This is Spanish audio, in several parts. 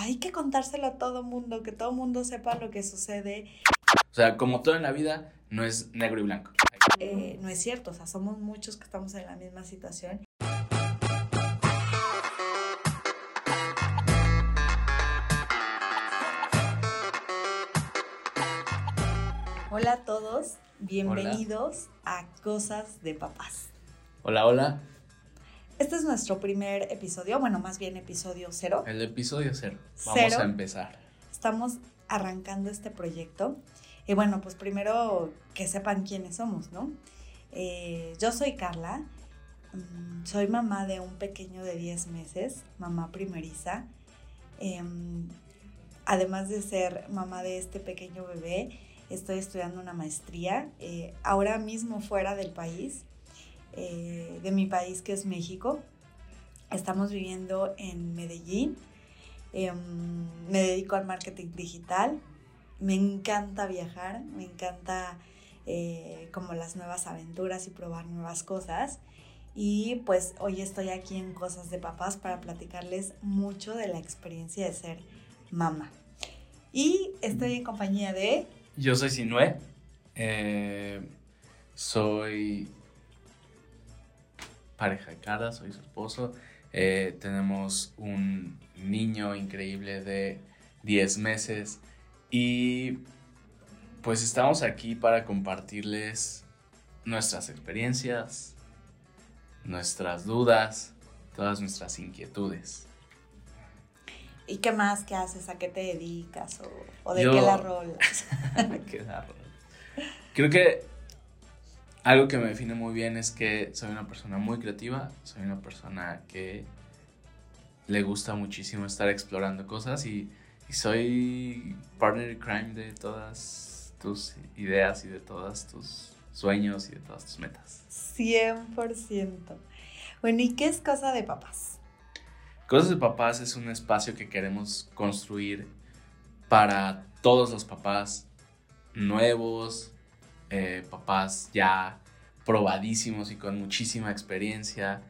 hay que contárselo a todo mundo, que todo mundo sepa lo que sucede. O sea, como todo en la vida, no es negro y blanco. Eh, no es cierto, o sea, somos muchos que estamos en la misma situación. Hola a todos, bienvenidos a Cosas de Papás. Hola, hola. Este es nuestro primer episodio, bueno, más bien episodio cero. El episodio cero. Vamos a empezar. Estamos arrancando este proyecto. Y bueno, pues primero que sepan quiénes somos, ¿no? Eh, yo soy Carla, mm, soy mamá de un pequeño de 10 meses, mamá primeriza. Em, además de ser mamá de este pequeño bebé, estoy estudiando una maestría, eh, ahora mismo fuera del país. Eh, de mi país, que es México. Estamos viviendo en Medellín. Em, me dedico al marketing digital. Me encanta viajar, me encanta eh, como las nuevas aventuras y probar nuevas cosas. Y pues hoy estoy aquí en Cosas de Papás para platicarles mucho de la experiencia de ser mamá. Y estoy en compañía de... Yo soy Sinue. Eh, soy pareja de cara, soy su esposo. Eh, tenemos un niño increíble de 10 meses y pues estamos aquí para compartirles nuestras experiencias, nuestras dudas, todas nuestras inquietudes. ¿Y qué más? ¿Qué haces? ¿A qué te dedicas? ¿O, de qué la rolas? qué la Creo que algo que me define muy bien es que soy una persona muy creativa, soy una persona que le gusta muchísimo estar explorando cosas y, soy partner in crime de todas tus ideas y de todos tus sueños y de todas tus metas. 100%. Bueno, ¿y qué es Cosa de Papás? Cosas de Papás es un espacio que queremos construir para todos los papás nuevos, eh, papás ya probadísimos y con muchísima experiencia.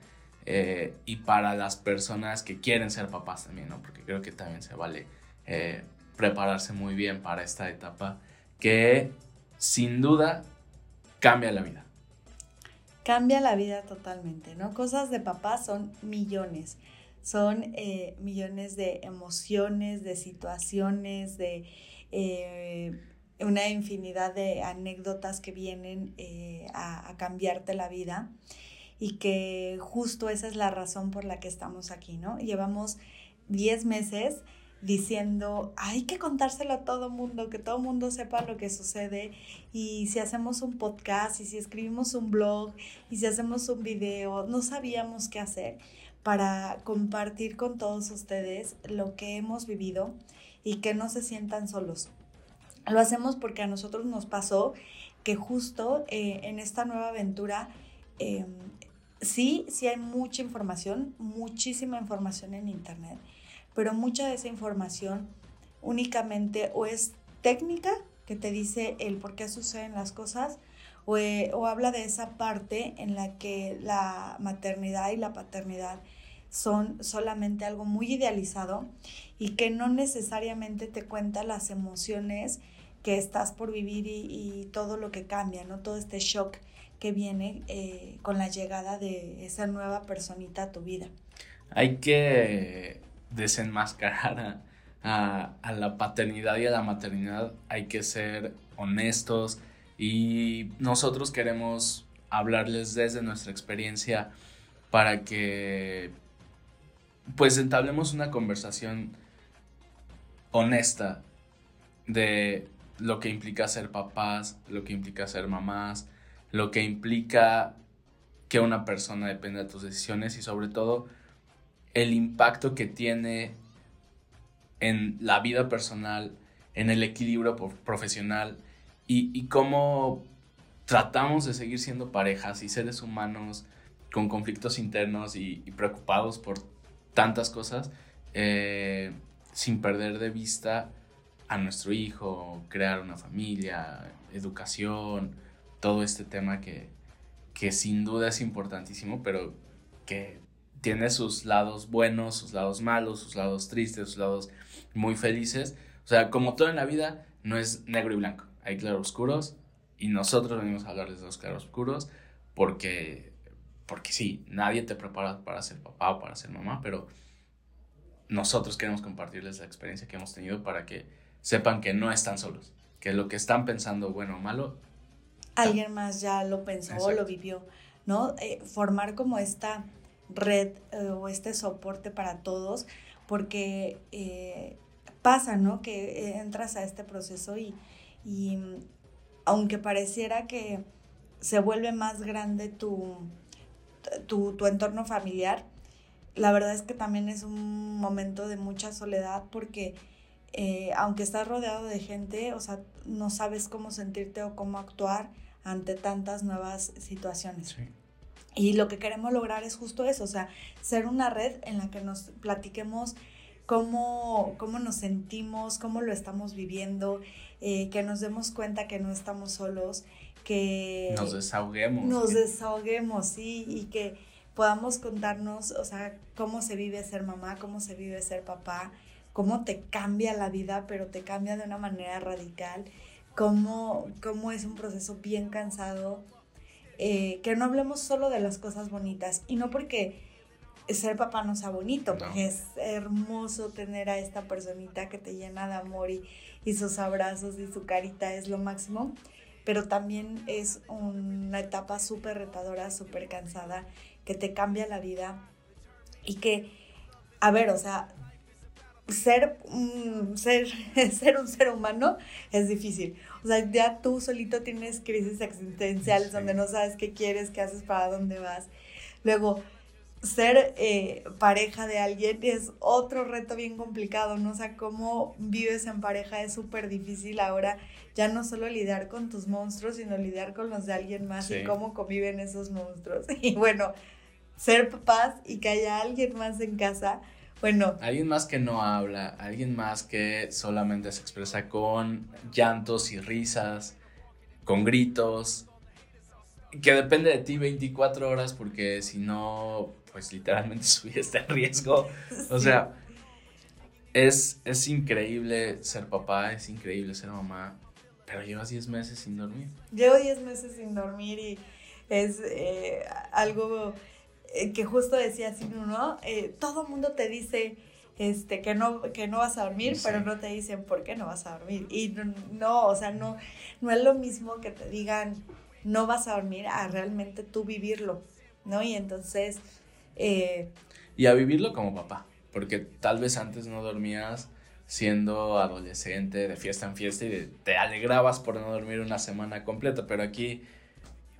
Eh, y para las personas que quieren ser papás también, ¿no? Porque creo que también se vale eh, prepararse muy bien para esta etapa que sin duda cambia la vida. Cambia la vida totalmente, ¿no? Cosas de papás son millones, son millones de emociones, de situaciones, de una infinidad de anécdotas que vienen eh, a, cambiarte la vida y que justo esa es la razón por la que estamos aquí, ¿no? Llevamos 10 meses diciendo, hay que contárselo a todo mundo, que todo mundo sepa lo que sucede y si hacemos un podcast y si escribimos un blog y si hacemos un video, no sabíamos qué hacer para compartir con todos ustedes lo que hemos vivido y que no se sientan solos. Lo hacemos porque a nosotros nos pasó que justo eh, en esta nueva aventura, em, sí, sí hay mucha información, muchísima información en Internet, pero mucha de esa información únicamente o es técnica, que te dice el por qué suceden las cosas, o, eh, o habla de esa parte en la que la maternidad y la paternidad son solamente algo muy idealizado y que no necesariamente te cuenta las emociones que estás por vivir y, todo lo que cambia, ¿no? Todo este shock que viene eh, con la llegada de esa nueva personita a tu vida. Hay que desenmascarar a, a, la paternidad y a la maternidad, hay que ser honestos y nosotros queremos hablarles desde nuestra experiencia para que pues entablemos una conversación honesta de lo que implica ser papás, lo que implica ser mamás, lo que implica que una persona dependa de tus decisiones y sobre todo el impacto que tiene en la vida personal, en el equilibrio profesional y, cómo tratamos de seguir siendo parejas y seres humanos con conflictos internos y, preocupados por tantas cosas eh, sin perder de vista a nuestro hijo, crear una familia, educación, todo este tema que, que sin duda es importantísimo, pero que tiene sus lados buenos, sus lados malos, sus lados tristes, sus lados muy felices. O sea, como todo en la vida, no es negro y blanco. Hay claroscuros y nosotros venimos a hablarles de los claroscuros porque, porque sí, nadie te prepara para ser papá o para ser mamá, pero nosotros queremos compartirles la experiencia que hemos tenido para que sepan que no están solos, que lo que están pensando, bueno o malo, alguien más ya lo pensó o lo vivió, ¿no? Eh, formar como esta red eh, o este soporte para todos, porque eh, pasa, ¿no? Que entras a este proceso y, y aunque pareciera que se vuelve más grande tu, tu, tu entorno familiar, la verdad es que también es un momento de mucha soledad porque eh, aunque estás rodeado de gente, o sea, no sabes cómo sentirte o cómo actuar ante tantas nuevas situaciones. Y lo que queremos lograr es justo eso, o sea, ser una red en la que nos platiquemos cómo, cómo nos sentimos, cómo lo estamos viviendo, eh, que nos demos cuenta que no estamos solos, que... Nos desahoguemos. Nos desahoguemos, sí, y que podamos contarnos, o sea, cómo se vive ser mamá, cómo se vive ser papá, cómo te cambia la vida, pero te cambia de una manera radical, cómo, cómo es un proceso bien cansado, eh, que no hablemos solo de las cosas bonitas, y no porque ser papá no sea bonito, porque es hermoso tener a esta personita que te llena de amor y, y sus abrazos y su carita es lo máximo, pero también es una etapa súper retadora, súper cansada, que te cambia la vida y que, a ver, o sea, ser, un ser, ser un ser humano es difícil. O sea, ya tú solito tienes crisis existenciales donde no sabes qué quieres, qué haces, para dónde vas. Luego, ser eh, pareja de alguien es otro reto bien complicado, ¿no? O sea, cómo vives en pareja es súper difícil ahora, ya no solo lidiar con tus monstruos, sino lidiar con los de alguien más y cómo conviven esos monstruos. Y bueno, ser papás y que haya alguien más en casa, bueno. Alguien más que no habla, alguien más que solamente se expresa con llantos y risas, con gritos, que depende de ti 24 horas porque si no, pues literalmente su vida está en riesgo. O sea, es, es increíble ser papá, es increíble ser mamá, pero llevas 10 meses sin dormir. Llevo 10 meses sin dormir y es eh, algo eh, que justo decía así, ¿no? Eh, todo mundo te dice este, que, no, que no vas a dormir, pero no te dicen por qué no vas a dormir. Y no, o sea, no, no es lo mismo que te digan no vas a dormir a realmente tú vivirlo, ¿no? Y entonces... Eh, y a vivirlo como papá, porque tal vez antes no dormías siendo adolescente de fiesta en fiesta y te alegrabas por no dormir una semana completa, pero aquí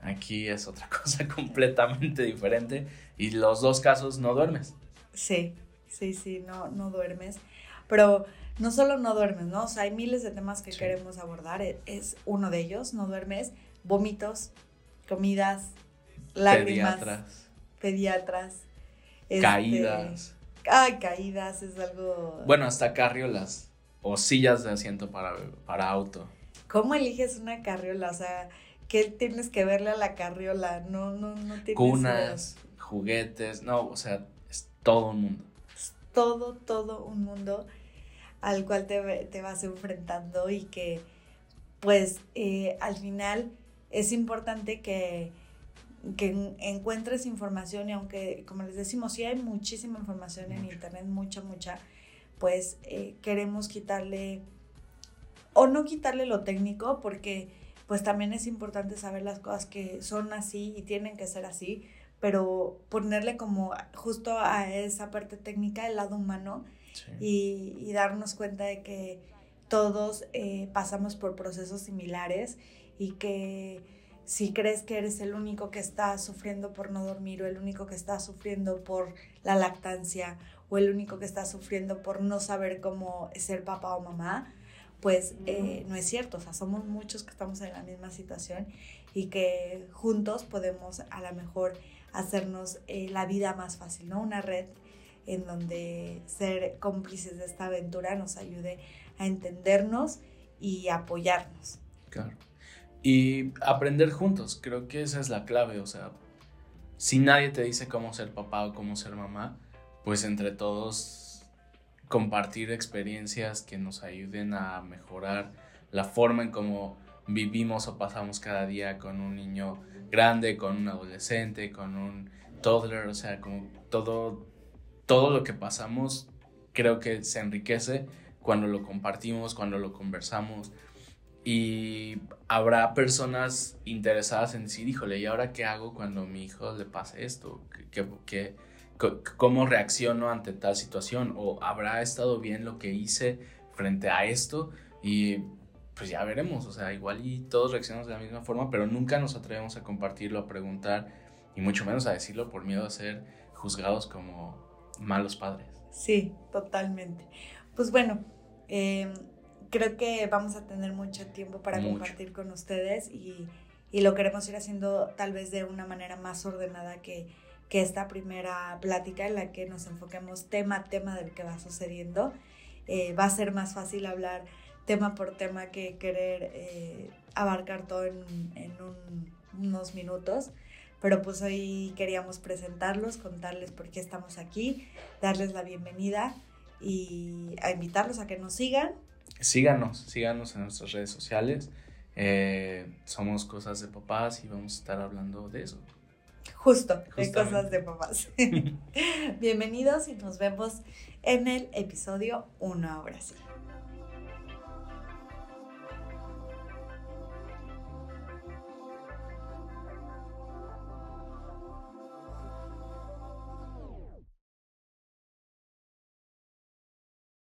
Aquí es otra cosa completamente diferente y los dos casos no duermes. Sí, sí, sí, no, no duermes. Pero no solo no duermes, ¿no? O sea, hay miles de temas que queremos abordar. E, es uno de ellos, no duermes. Vómitos, comidas, lágrimas. Pediatras. Pediatras. Este, caídas. Ay, caídas es algo... Bueno, hasta carriolas o sillas de asiento para, para auto. ¿Cómo eliges una carriola? O sea, ¿qué tienes que verle a la carriola? No, no, no tienes. Cunas, juguetes, no, o sea, es todo un mundo. Es todo, todo un mundo al cual te, te vas enfrentando y que, pues, eh, al final es importante que, que encuentres información y aunque, como les decimos, sí hay muchísima información en internet, mucha, mucha, pues eh, queremos quitarle, o no quitarle lo técnico, porque pues también es importante saber las cosas que son así y tienen que ser así, pero ponerle como justo a esa parte técnica el lado humano y, darnos cuenta de que todos eh, pasamos por procesos similares y que si crees que eres el único que está sufriendo por no dormir o el único que está sufriendo por la lactancia o el único que está sufriendo por no saber cómo ser papá o mamá, pues eh, no es cierto, o sea, somos muchos que estamos en la misma situación y que juntos podemos a lo mejor hacernos eh, la vida más fácil, ¿no? Una red en donde ser cómplices de esta aventura nos ayude a entendernos y apoyarnos. Claro. Y aprender juntos, creo que esa es la clave, o sea, si nadie te dice cómo ser papá o cómo ser mamá, pues entre todos compartir experiencias que nos ayuden a mejorar la forma en cómo vivimos o pasamos cada día con un niño grande, con un adolescente, con un toddler, o sea, como todo, todo lo que pasamos creo que se enriquece cuando lo compartimos, cuando lo conversamos. Y habrá personas interesadas en decir, híjole, ¿y ahora qué hago cuando a mi hijo le pase esto? ¿Qué, qué, cómo reacciono ante tal situación? ¿O habrá estado bien lo que hice frente a esto? Y pues ya veremos, o sea, igual y todos reaccionamos de la misma forma, pero nunca nos atrevemos a compartirlo, a preguntar y mucho menos a decirlo por miedo a ser juzgados como malos padres. Sí, totalmente. Pues bueno, em, creo que vamos a tener mucho tiempo para compartir con ustedes y, y, lo queremos ir haciendo tal vez de una manera más ordenada que, que esta primera plática en la que nos enfoquemos tema a tema del que va sucediendo. Eh, va a ser más fácil hablar tema por tema que querer eh, abarcar todo en, unos minutos. Pero pues hoy queríamos presentarlos, contarles por qué estamos aquí, darles la bienvenida y a invitarlos a que nos sigan. Síganos, síganos en nuestras redes sociales. Eh, somos Cosas de Papás y vamos a estar hablando de eso. Justo, de Cosas de Papás. Bienvenidos y nos vemos en el episodio 1 ahora sí.